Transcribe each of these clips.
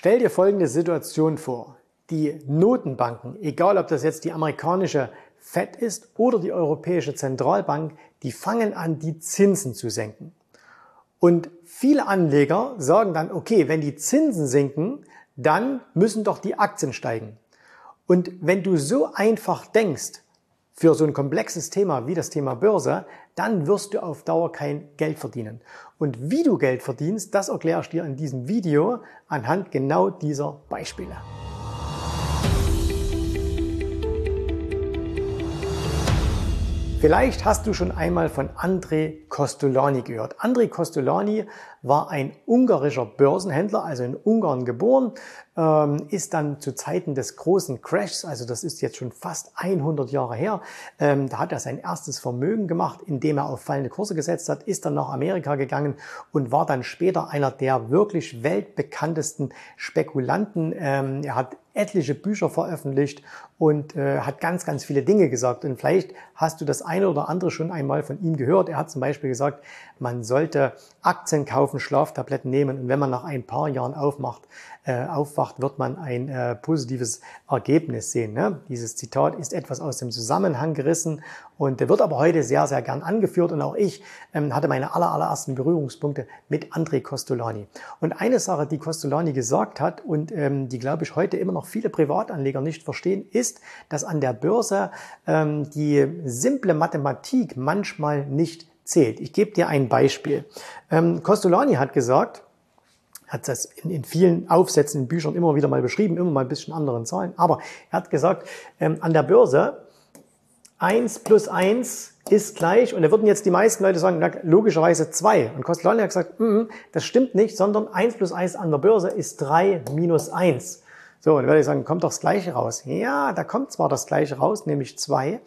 Stell dir folgende Situation vor. Die Notenbanken, egal ob das jetzt die amerikanische Fed ist oder die Europäische Zentralbank, die fangen an, die Zinsen zu senken. Und viele Anleger sagen dann, okay, wenn die Zinsen sinken, dann müssen doch die Aktien steigen. Und wenn du so einfach denkst, für so ein komplexes Thema wie das Thema Börse, dann wirst du auf Dauer kein Geld verdienen. Und wie du Geld verdienst, das erkläre ich dir in diesem Video anhand genau dieser Beispiele. Vielleicht hast du schon einmal von André Costolani gehört. André Costolani war ein ungarischer Börsenhändler, also in Ungarn geboren, ist dann zu Zeiten des großen Crashs, also das ist jetzt schon fast 100 Jahre her, ähm, da hat er sein erstes Vermögen gemacht, indem er auf fallende Kurse gesetzt hat, ist dann nach Amerika gegangen und war dann später einer der wirklich weltbekanntesten Spekulanten. Ähm, er hat etliche Bücher veröffentlicht und äh, hat ganz, ganz viele Dinge gesagt. Und vielleicht hast du das eine oder andere schon einmal von ihm gehört. Er hat zum Beispiel gesagt, man sollte Aktien kaufen, Schlaftabletten nehmen und wenn man nach ein paar Jahren aufmacht, äh, aufwacht, wird man ein äh, positives Ergebnis sehen. Ne? Dieses Zitat ist etwas aus dem Zusammenhang gerissen und wird aber heute sehr, sehr gern angeführt und auch ich ähm, hatte meine aller, allerersten Berührungspunkte mit André Costolani. Und eine Sache, die Costolani gesagt hat und ähm, die, glaube ich, heute immer noch viele Privatanleger nicht verstehen, ist, dass an der Börse ähm, die simple Mathematik manchmal nicht zählt. Ich gebe dir ein Beispiel. Ähm, Costolani hat gesagt, hat das in, in, vielen Aufsätzen in Büchern immer wieder mal beschrieben, immer mal ein bisschen anderen Zahlen, aber er hat gesagt, ähm, an der Börse 1 plus 1 ist gleich, und da würden jetzt die meisten Leute sagen, logischerweise 2. Und Costolani hat gesagt, mm, das stimmt nicht, sondern 1 plus 1 an der Börse ist 3 minus 1. So, und dann würde ich sagen, kommt doch das Gleiche raus. Ja, da kommt zwar das Gleiche raus, nämlich 2,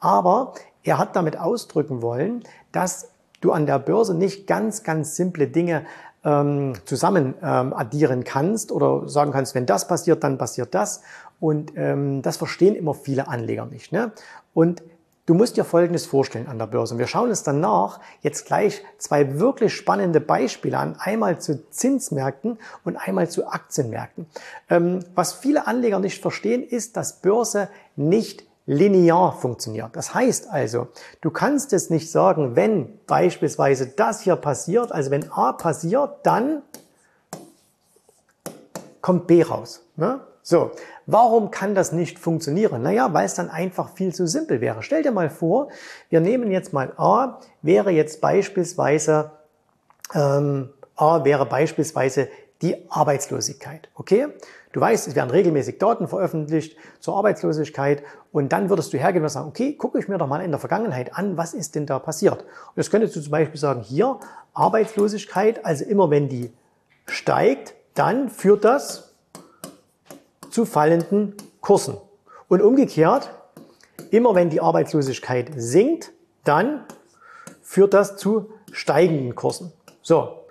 aber er hat damit ausdrücken wollen, dass du an der Börse nicht ganz, ganz simple Dinge ähm, zusammen ähm, addieren kannst oder sagen kannst, wenn das passiert, dann passiert das. Und ähm, das verstehen immer viele Anleger nicht. Ne? Und Du musst dir Folgendes vorstellen an der Börse. Und wir schauen uns danach jetzt gleich zwei wirklich spannende Beispiele an. Einmal zu Zinsmärkten und einmal zu Aktienmärkten. Ähm, was viele Anleger nicht verstehen, ist, dass Börse nicht linear funktioniert. Das heißt also, du kannst es nicht sagen, wenn beispielsweise das hier passiert, also wenn A passiert, dann kommt B raus. Ne? So, warum kann das nicht funktionieren? Naja, weil es dann einfach viel zu simpel wäre. Stell dir mal vor, wir nehmen jetzt mal A, wäre jetzt beispielsweise, ähm, A wäre beispielsweise die Arbeitslosigkeit. Okay? Du weißt, es werden regelmäßig Daten veröffentlicht zur Arbeitslosigkeit und dann würdest du hergehen und sagen, okay, gucke ich mir doch mal in der Vergangenheit an, was ist denn da passiert? Und das könntest du zum Beispiel sagen, hier Arbeitslosigkeit, also immer wenn die steigt, dann führt das zu fallenden Kursen. Und umgekehrt, immer wenn die Arbeitslosigkeit sinkt, dann führt das zu steigenden Kursen. So,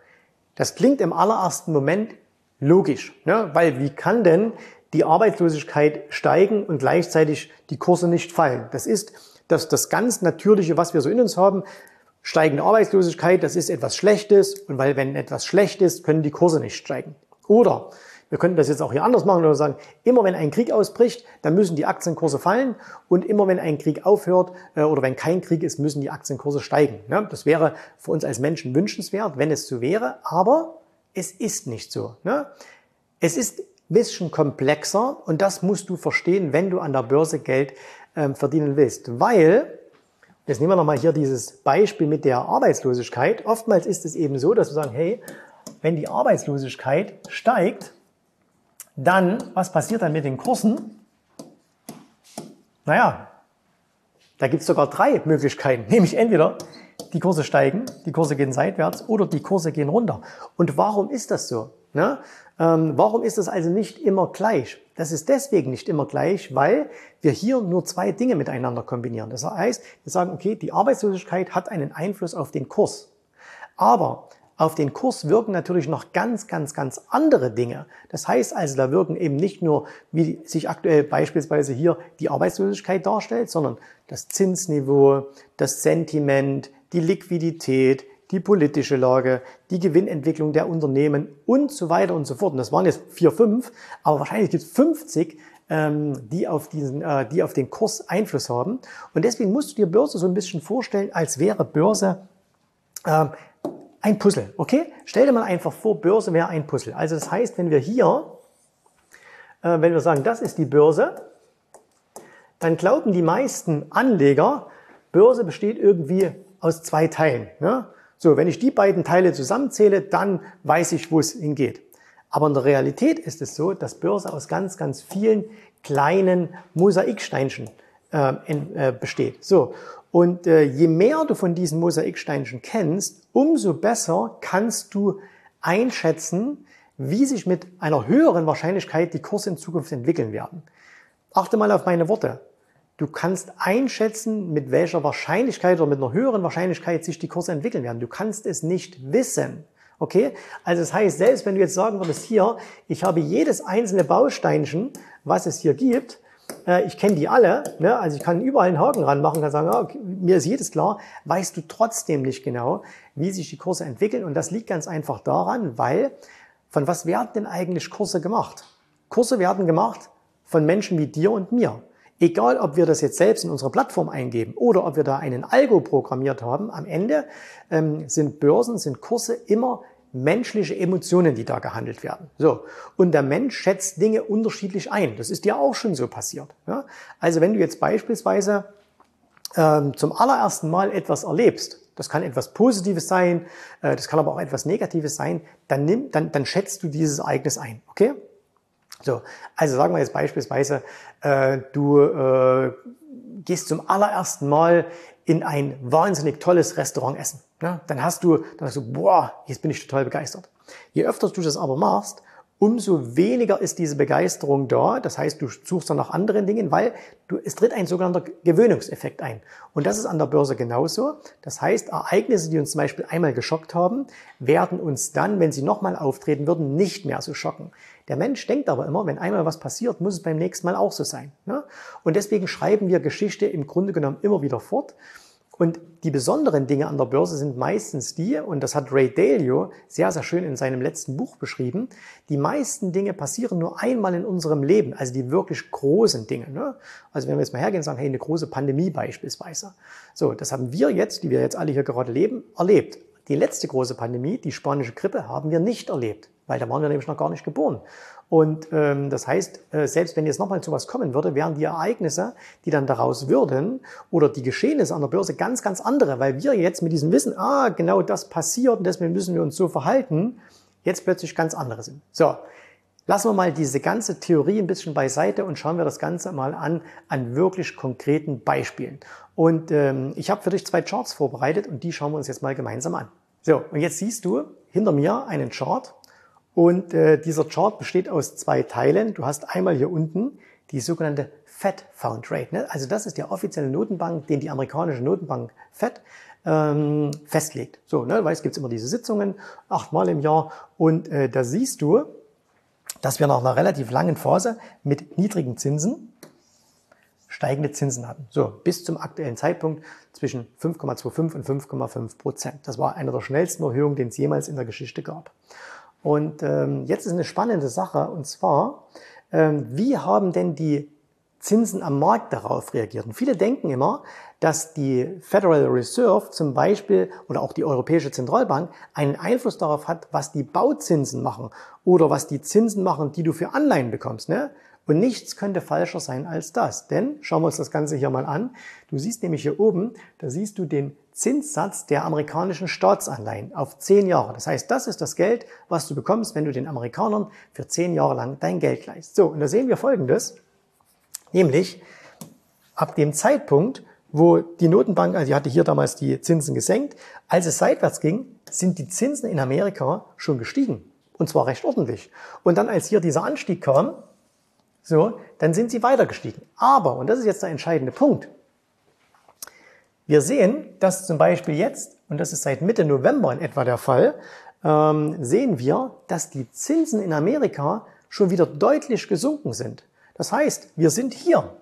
das klingt im allerersten Moment logisch, ne? weil wie kann denn die Arbeitslosigkeit steigen und gleichzeitig die Kurse nicht fallen? Das ist das, das ganz Natürliche, was wir so in uns haben. Steigende Arbeitslosigkeit, das ist etwas Schlechtes und weil wenn etwas schlecht ist, können die Kurse nicht steigen. Oder wir könnten das jetzt auch hier anders machen oder sagen, immer wenn ein Krieg ausbricht, dann müssen die Aktienkurse fallen und immer wenn ein Krieg aufhört äh, oder wenn kein Krieg ist, müssen die Aktienkurse steigen. Das wäre für uns als Menschen wünschenswert, wenn es so wäre, aber es ist nicht so. Es ist ein bisschen komplexer und das musst du verstehen, wenn du an der Börse Geld ähm, verdienen willst, weil Jetzt nehmen wir nochmal hier dieses Beispiel mit der Arbeitslosigkeit. Oftmals ist es eben so, dass wir sagen, hey, wenn die Arbeitslosigkeit steigt, dann, was passiert dann mit den Kursen? Naja, da gibt es sogar drei Möglichkeiten, nämlich entweder die Kurse steigen, die Kurse gehen seitwärts oder die Kurse gehen runter. Und warum ist das so? Ne? Ähm, warum ist das also nicht immer gleich? Das ist deswegen nicht immer gleich, weil wir hier nur zwei Dinge miteinander kombinieren. Das heißt, wir sagen, okay, die Arbeitslosigkeit hat einen Einfluss auf den Kurs. Aber auf den Kurs wirken natürlich noch ganz, ganz, ganz andere Dinge. Das heißt also, da wirken eben nicht nur, wie sich aktuell beispielsweise hier die Arbeitslosigkeit darstellt, sondern das Zinsniveau, das Sentiment, die Liquidität, die politische Lage, die Gewinnentwicklung der Unternehmen und so weiter und so fort. Und das waren jetzt vier, fünf, aber wahrscheinlich gibt es 50, ähm, die, auf diesen, äh, die auf den Kurs Einfluss haben. Und deswegen musst du dir Börse so ein bisschen vorstellen, als wäre Börse äh, ein Puzzle. Okay? Stell dir mal einfach vor, Börse wäre ein Puzzle. Also das heißt, wenn wir hier, äh, wenn wir sagen, das ist die Börse, dann glauben die meisten Anleger, Börse besteht irgendwie aus zwei Teilen. Ne? So, wenn ich die beiden Teile zusammenzähle, dann weiß ich, wo es hingeht. Aber in der Realität ist es so, dass Börse aus ganz, ganz vielen kleinen Mosaiksteinchen äh, äh, besteht. So. Und äh, je mehr du von diesen Mosaiksteinchen kennst, umso besser kannst du einschätzen, wie sich mit einer höheren Wahrscheinlichkeit die Kurse in Zukunft entwickeln werden. Achte mal auf meine Worte. Du kannst einschätzen, mit welcher Wahrscheinlichkeit oder mit einer höheren Wahrscheinlichkeit sich die Kurse entwickeln werden. Du kannst es nicht wissen. Okay? Also das heißt, selbst wenn du jetzt sagen würdest, hier, ich habe jedes einzelne Bausteinchen, was es hier gibt, äh, ich kenne die alle, ne? also ich kann überall einen Haken ranmachen, kann sagen, okay, mir ist jedes klar, weißt du trotzdem nicht genau, wie sich die Kurse entwickeln. Und das liegt ganz einfach daran, weil von was werden denn eigentlich Kurse gemacht? Kurse werden gemacht von Menschen wie dir und mir. Egal, ob wir das jetzt selbst in unserer Plattform eingeben oder ob wir da einen Algo programmiert haben, am Ende ähm, sind Börsen, sind Kurse immer menschliche Emotionen, die da gehandelt werden. So. Und der Mensch schätzt Dinge unterschiedlich ein. Das ist dir auch schon so passiert. Ja? Also wenn du jetzt beispielsweise ähm, zum allerersten Mal etwas erlebst, das kann etwas Positives sein, äh, das kann aber auch etwas Negatives sein, dann, nimm, dann, dann schätzt du dieses Ereignis ein. Okay? So, also sagen wir jetzt beispielsweise, äh, du äh, gehst zum allerersten Mal in ein wahnsinnig tolles Restaurant essen. Ja, dann hast du, dann hast du, boah, jetzt bin ich total begeistert. Je öfter du das aber machst, umso weniger ist diese Begeisterung da. Das heißt, du suchst dann nach anderen Dingen, weil du, es tritt ein sogenannter Gewöhnungseffekt ein. Und das ist an der Börse genauso. Das heißt, Ereignisse, die uns zum Beispiel einmal geschockt haben, werden uns dann, wenn sie nochmal auftreten würden, nicht mehr so schocken. Der Mensch denkt aber immer, wenn einmal was passiert, muss es beim nächsten Mal auch so sein. Ne? Und deswegen schreiben wir Geschichte im Grunde genommen immer wieder fort. Und die besonderen Dinge an der Börse sind meistens die, und das hat Ray Dalio sehr, sehr schön in seinem letzten Buch beschrieben, die meisten Dinge passieren nur einmal in unserem Leben, also die wirklich großen Dinge. Ne? Also wenn wir jetzt mal hergehen und sagen, hey, eine große Pandemie beispielsweise. So, das haben wir jetzt, die wir jetzt alle hier gerade leben, erlebt. Die letzte große Pandemie, die spanische Grippe, haben wir nicht erlebt, weil da waren wir nämlich noch gar nicht geboren. Und ähm, das heißt, äh, selbst wenn jetzt nochmal zu was kommen würde, wären die Ereignisse, die dann daraus würden, oder die Geschehnisse an der Börse ganz, ganz andere, weil wir jetzt mit diesem Wissen, ah, genau das passiert und deswegen müssen wir uns so verhalten, jetzt plötzlich ganz andere sind. So, lassen wir mal diese ganze Theorie ein bisschen beiseite und schauen wir das Ganze mal an, an wirklich konkreten Beispielen. Und ähm, ich habe für dich zwei Charts vorbereitet und die schauen wir uns jetzt mal gemeinsam an. So, und jetzt siehst du hinter mir einen Chart und äh, dieser Chart besteht aus zwei Teilen. Du hast einmal hier unten die sogenannte Fed Found Rate. Ne? Also das ist der offizielle Notenbank, den die amerikanische Notenbank Fed ähm, festlegt. So, ne, weil es gibt immer diese Sitzungen, achtmal im Jahr. Und äh, da siehst du, dass wir nach einer relativ langen Phase mit niedrigen Zinsen steigende Zinsen hatten. So, bis zum aktuellen Zeitpunkt zwischen 5,25 und 5,5 Prozent. Das war eine der schnellsten Erhöhungen, den es jemals in der Geschichte gab. Und ähm, jetzt ist eine spannende Sache, und zwar, ähm, wie haben denn die Zinsen am Markt darauf reagiert? Und viele denken immer, dass die Federal Reserve zum Beispiel oder auch die Europäische Zentralbank einen Einfluss darauf hat, was die Bauzinsen machen oder was die Zinsen machen, die du für Anleihen bekommst. Ne? Und nichts könnte falscher sein als das. Denn schauen wir uns das Ganze hier mal an. Du siehst nämlich hier oben, da siehst du den Zinssatz der amerikanischen Staatsanleihen auf zehn Jahre. Das heißt, das ist das Geld, was du bekommst, wenn du den Amerikanern für zehn Jahre lang dein Geld leist. So, und da sehen wir Folgendes. Nämlich, ab dem Zeitpunkt, wo die Notenbank, also die hatte hier damals die Zinsen gesenkt, als es seitwärts ging, sind die Zinsen in Amerika schon gestiegen. Und zwar recht ordentlich. Und dann, als hier dieser Anstieg kam, so, dann sind sie weiter gestiegen. Aber, und das ist jetzt der entscheidende Punkt, wir sehen, dass zum Beispiel jetzt, und das ist seit Mitte November in etwa der Fall, ähm, sehen wir, dass die Zinsen in Amerika schon wieder deutlich gesunken sind. Das heißt, wir sind hier.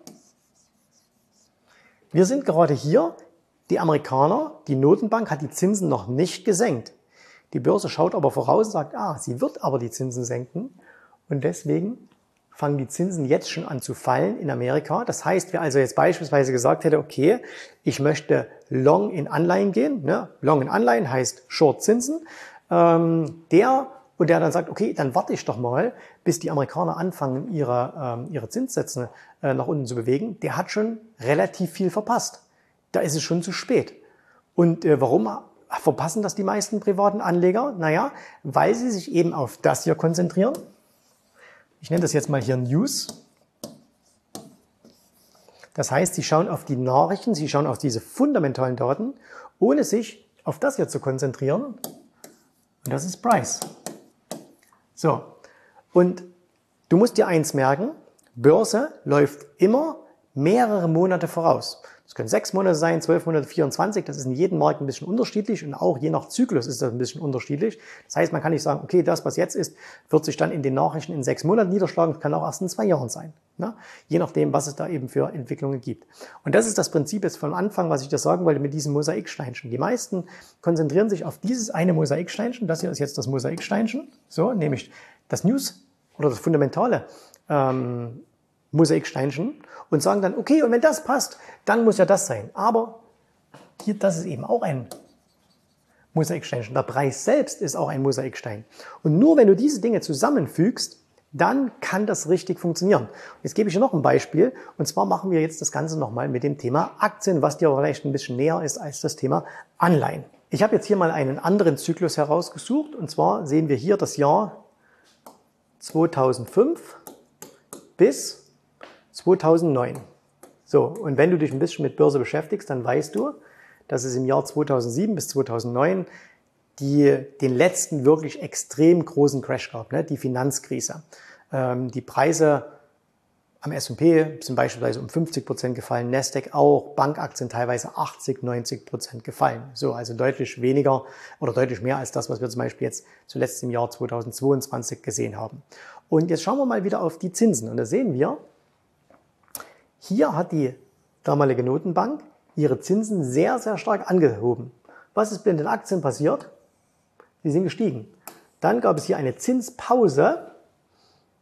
Wir sind gerade hier. Die Amerikaner, die Notenbank hat die Zinsen noch nicht gesenkt. Die Börse schaut aber voraus und sagt, ah, sie wird aber die Zinsen senken. Und deswegen fangen die Zinsen jetzt schon an zu fallen in Amerika. Das heißt, wer also jetzt beispielsweise gesagt hätte, okay, ich möchte long in Anleihen gehen, ne? long in Anleihen heißt Short Zinsen, ähm, der und der dann sagt, okay, dann warte ich doch mal, bis die Amerikaner anfangen, ihre, ähm, ihre Zinssätze äh, nach unten zu bewegen, der hat schon relativ viel verpasst. Da ist es schon zu spät. Und äh, warum verpassen das die meisten privaten Anleger? Naja, weil sie sich eben auf das hier konzentrieren. Ich nenne das jetzt mal hier News. Das heißt, sie schauen auf die Nachrichten, sie schauen auf diese fundamentalen Daten, ohne sich auf das hier zu konzentrieren. Und das ist Price. So, und du musst dir eins merken, Börse läuft immer mehrere Monate voraus. Das können sechs Monate sein, zwölf Monate, 24. Das ist in jedem Markt ein bisschen unterschiedlich und auch je nach Zyklus ist das ein bisschen unterschiedlich. Das heißt, man kann nicht sagen, okay, das, was jetzt ist, wird sich dann in den Nachrichten in sechs Monaten niederschlagen. Das kann auch erst in zwei Jahren sein. Ne? Je nachdem, was es da eben für Entwicklungen gibt. Und das ist das Prinzip jetzt vom Anfang, was ich da sagen wollte mit diesem Mosaiksteinchen. Die meisten konzentrieren sich auf dieses eine Mosaiksteinchen. Das hier ist jetzt das Mosaiksteinchen. So, nämlich das News oder das fundamentale ähm, Mosaiksteinchen und sagen dann, okay, und wenn das passt, dann muss ja das sein. Aber hier, das ist eben auch ein Mosaiksteinchen. Der Preis selbst ist auch ein Mosaikstein. Und nur wenn du diese Dinge zusammenfügst, dann kann das richtig funktionieren. Jetzt gebe ich dir noch ein Beispiel. Und zwar machen wir jetzt das Ganze nochmal mit dem Thema Aktien, was dir vielleicht ein bisschen näher ist als das Thema Anleihen. Ich habe jetzt hier mal einen anderen Zyklus herausgesucht. Und zwar sehen wir hier das Jahr 2005 bis 2009. So, und wenn du dich ein bisschen mit Börse beschäftigst, dann weißt du, dass es im Jahr 2007 bis 2009 die, den letzten wirklich extrem großen Crash gab, ne? die Finanzkrise. Ähm, die Preise am S&P sind beispielsweise um 50 Prozent gefallen, Nasdaq auch, Bankaktien teilweise 80, 90 Prozent gefallen. So, also deutlich weniger oder deutlich mehr als das, was wir zum Beispiel jetzt zuletzt im Jahr 2022 gesehen haben. Und jetzt schauen wir mal wieder auf die Zinsen. Und da sehen wir, hier hat die damalige Notenbank ihre Zinsen sehr, sehr stark angehoben. Was ist mit den Aktien passiert? Die sind gestiegen. Dann gab es hier eine Zinspause.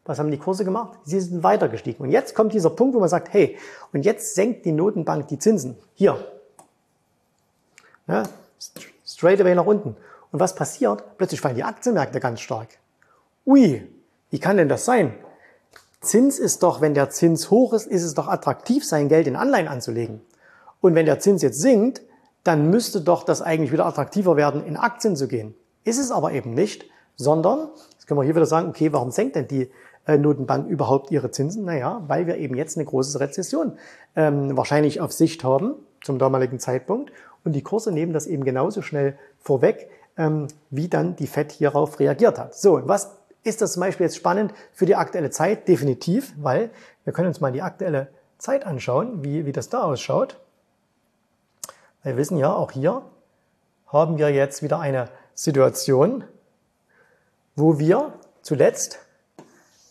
Was haben die Kurse gemacht? Sie sind weiter gestiegen. Und jetzt kommt dieser Punkt, wo man sagt, hey, und jetzt senkt die Notenbank die Zinsen. Hier. Ja, straight away nach unten. Und was passiert? Plötzlich fallen die Aktienmärkte ganz stark. Ui, wie kann denn das sein? Zins ist doch, wenn der Zins hoch ist, ist es doch attraktiv, sein Geld in Anleihen anzulegen. Und wenn der Zins jetzt sinkt, dann müsste doch das eigentlich wieder attraktiver werden, in Aktien zu gehen. Ist es aber eben nicht, sondern, jetzt können wir hier wieder sagen, okay, warum senkt denn die äh, Notenbank überhaupt ihre Zinsen? Naja, weil wir eben jetzt eine große Rezession ähm, wahrscheinlich auf Sicht haben zum damaligen Zeitpunkt und die Kurse nehmen das eben genauso schnell vorweg, ähm, wie dann die FED hierauf reagiert hat. So, was ist das zum Beispiel jetzt spannend für die aktuelle Zeit? Definitiv, weil wir können uns mal die aktuelle Zeit anschauen, wie, wie das da ausschaut. Wir wissen ja, auch hier haben wir jetzt wieder eine Situation, wo wir zuletzt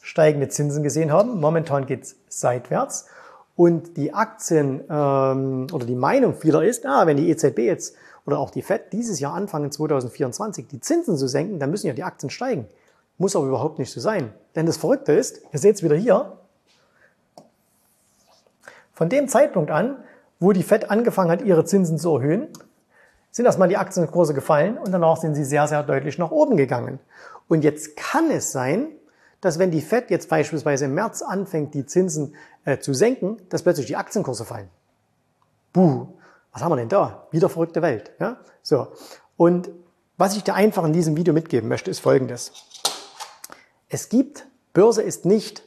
steigende Zinsen gesehen haben. Momentan geht es seitwärts. Und die Aktien ähm, oder die Meinung vieler ist, ah, wenn die EZB jetzt oder auch die FED dieses Jahr anfangen, 2024 die Zinsen zu senken, dann müssen ja die Aktien steigen. Muss aber überhaupt nicht so sein. Denn das Verrückte ist, ihr seht es wieder hier, von dem Zeitpunkt an, wo die Fed angefangen hat, ihre Zinsen zu erhöhen, sind erstmal die Aktienkurse gefallen und danach sind sie sehr, sehr deutlich nach oben gegangen. Und jetzt kann es sein, dass wenn die Fed jetzt beispielsweise im März anfängt, die Zinsen äh, zu senken, dass plötzlich die Aktienkurse fallen. Buh, was haben wir denn da? Wieder verrückte Welt. Ja? So. Und was ich dir einfach in diesem Video mitgeben möchte, ist Folgendes. Es gibt, Börse ist nicht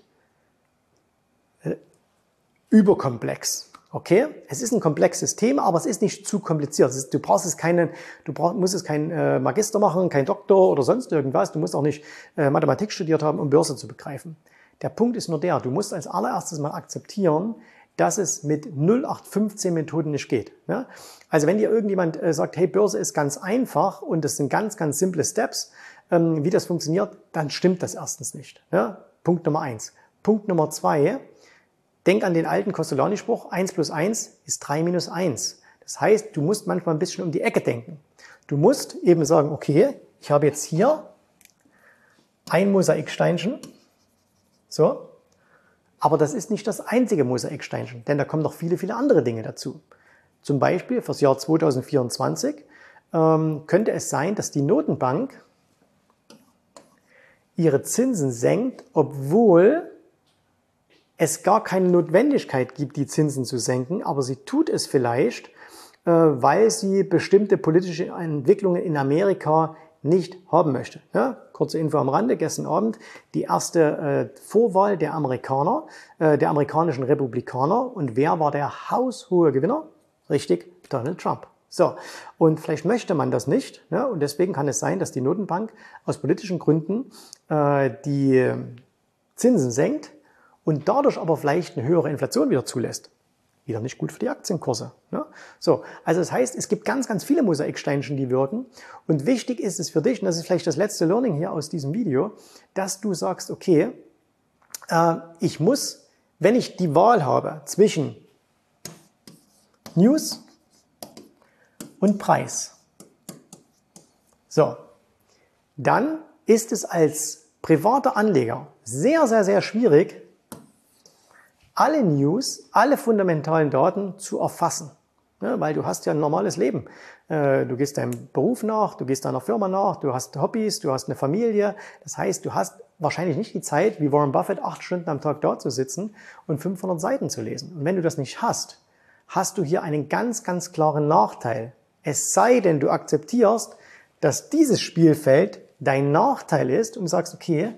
äh, überkomplex. Okay, es ist ein komplexes Thema, aber es ist nicht zu kompliziert. Ist, du brauchst es keinen, du brauchst, musst es kein äh, Magister machen, kein Doktor oder sonst irgendwas. Du musst auch nicht äh, Mathematik studiert haben, um Börse zu begreifen. Der Punkt ist nur der, du musst als allererstes mal akzeptieren, dass es mit 0815 Methoden nicht geht. Ja? Also wenn dir irgendjemand äh, sagt, hey, Börse ist ganz einfach und das sind ganz, ganz simple Steps, wie das funktioniert, dann stimmt das erstens nicht. Ja? Punkt Nummer eins. Punkt Nummer zwei, denk an den alten Costolani-Spruch, eins plus eins ist drei minus eins. Das heißt, du musst manchmal ein bisschen um die Ecke denken. Du musst eben sagen, okay, ich habe jetzt hier ein Mosaiksteinchen. So. Aber das ist nicht das einzige Mosaiksteinchen, denn da kommen noch viele, viele andere Dinge dazu. Zum Beispiel fürs Jahr 2024 ähm, könnte es sein, dass die Notenbank ihre Zinsen senkt, obwohl es gar keine Notwendigkeit gibt, die Zinsen zu senken, aber sie tut es vielleicht, äh, weil sie bestimmte politische Entwicklungen in Amerika nicht haben möchte. Ja, kurze Info am Rande, gestern Abend die erste äh, Vorwahl der Amerikaner, äh, der amerikanischen Republikaner. Und wer war der haushohe Gewinner? Richtig, Donald Trump. So, und vielleicht möchte man das nicht. Ne? Und deswegen kann es sein, dass die Notenbank aus politischen Gründen äh, die Zinsen senkt und dadurch aber vielleicht eine höhere Inflation wieder zulässt. Wieder nicht gut für die Aktienkurse. Ne? So, also das heißt, es gibt ganz, ganz viele Mosaiksteinchen, die wirken. Und wichtig ist es für dich, und das ist vielleicht das letzte Learning hier aus diesem Video, dass du sagst, okay, äh, ich muss, wenn ich die Wahl habe zwischen News und Preis, so, dann ist es als privater Anleger sehr, sehr, sehr schwierig, alle News, alle fundamentalen Daten zu erfassen. Ja, weil du hast ja ein normales Leben. Äh, du gehst deinem Beruf nach, du gehst deiner Firma nach, du hast Hobbys, du hast eine Familie. Das heißt, du hast wahrscheinlich nicht die Zeit, wie Warren Buffett, acht Stunden am Tag dort zu sitzen und 500 Seiten zu lesen. Und wenn du das nicht hast, hast du hier einen ganz, ganz klaren Nachteil. Es sei denn, du akzeptierst, dass dieses Spielfeld dein Nachteil ist und sagst, okay,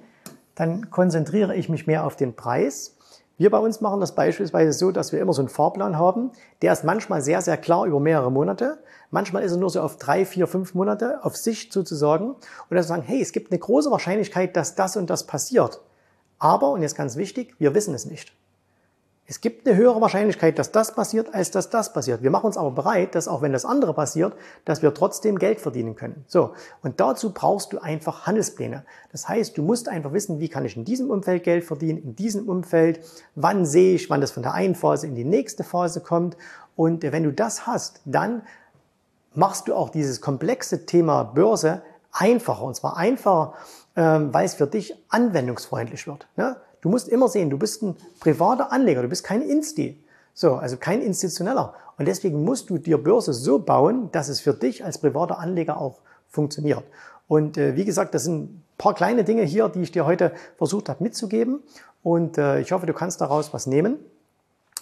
dann konzentriere ich mich mehr auf den Preis wir bei uns machen das beispielsweise so, dass wir immer so einen Fahrplan haben. Der ist manchmal sehr, sehr klar über mehrere Monate. Manchmal ist er nur so auf drei, vier, fünf Monate auf Sicht sozusagen. Und dann sagen, hey, es gibt eine große Wahrscheinlichkeit, dass das und das passiert. Aber, und jetzt ganz wichtig, wir wissen es nicht. Es gibt eine höhere Wahrscheinlichkeit, dass das passiert, als dass das passiert. Wir machen uns aber bereit, dass auch wenn das andere passiert, dass wir trotzdem Geld verdienen können. So. Und dazu brauchst du einfach Handelspläne. Das heißt, du musst einfach wissen, wie kann ich in diesem Umfeld Geld verdienen, in diesem Umfeld, wann sehe ich, wann das von der einen Phase in die nächste Phase kommt. Und wenn du das hast, dann machst du auch dieses komplexe Thema Börse einfacher. Und zwar einfacher, ähm, weil es für dich anwendungsfreundlich wird. Du musst immer sehen, du bist ein privater Anleger, du bist kein Insti. So, also kein institutioneller. Und deswegen musst du dir Börse so bauen, dass es für dich als privater Anleger auch funktioniert. Und äh, wie gesagt, das sind ein paar kleine Dinge hier, die ich dir heute versucht habe mitzugeben. Und äh, ich hoffe, du kannst daraus was nehmen.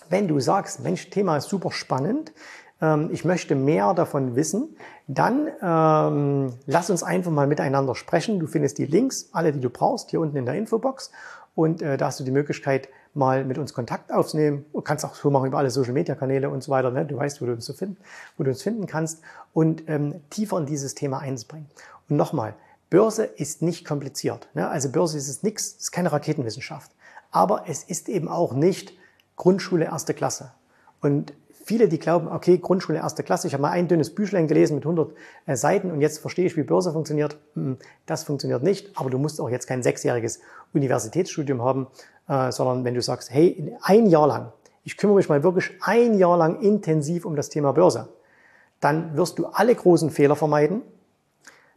Wenn du sagst, Mensch, Thema ist super spannend, ähm, ich möchte mehr davon wissen, dann ähm, lass uns einfach mal miteinander sprechen. Du findest die Links, alle, die du brauchst, hier unten in der Infobox. Und äh, da hast du die Möglichkeit, mal mit uns Kontakt aufzunehmen. Du kannst auch so machen über alle Social-Media-Kanäle und so weiter. Ne? Du weißt, wo du uns, so finden, wo du uns finden kannst und ähm, tiefer in dieses Thema einbringen. Und nochmal, Börse ist nicht kompliziert. Ne? Also Börse ist es nichts, ist keine Raketenwissenschaft. Aber es ist eben auch nicht Grundschule erste Klasse. Und viele, die glauben, okay, Grundschule erste Klasse, ich habe mal ein dünnes Büchlein gelesen mit 100 äh, Seiten und jetzt verstehe ich, wie Börse funktioniert. Hm, das funktioniert nicht, aber du musst auch jetzt kein sechsjähriges Universitätsstudium haben, äh, sondern wenn du sagst, hey, ein Jahr lang, ich kümmere mich mal wirklich ein Jahr lang intensiv um das Thema Börse, dann wirst du alle großen Fehler vermeiden,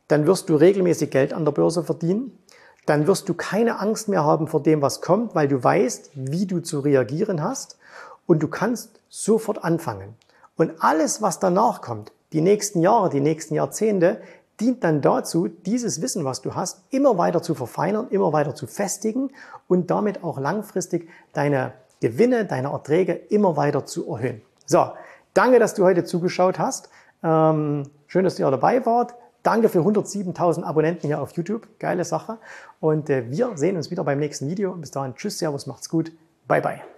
dann wirst du regelmäßig Geld an der Börse verdienen, dann wirst du keine Angst mehr haben vor dem, was kommt, weil du weißt, wie du zu reagieren hast und du kannst sofort anfangen. Und alles, was danach kommt, die nächsten Jahre, die nächsten Jahrzehnte, dient dann dazu, dieses Wissen, was du hast, immer weiter zu verfeinern, immer weiter zu festigen und damit auch langfristig deine Gewinne, deine Erträge immer weiter zu erhöhen. So, danke, dass du heute zugeschaut hast. Ähm, schön, dass ihr dabei wart. Danke für 107.000 Abonnenten hier auf YouTube. Geile Sache. Und äh, wir sehen uns wieder beim nächsten Video. Bis dahin, tschüss, servus, macht's gut. Bye, bye.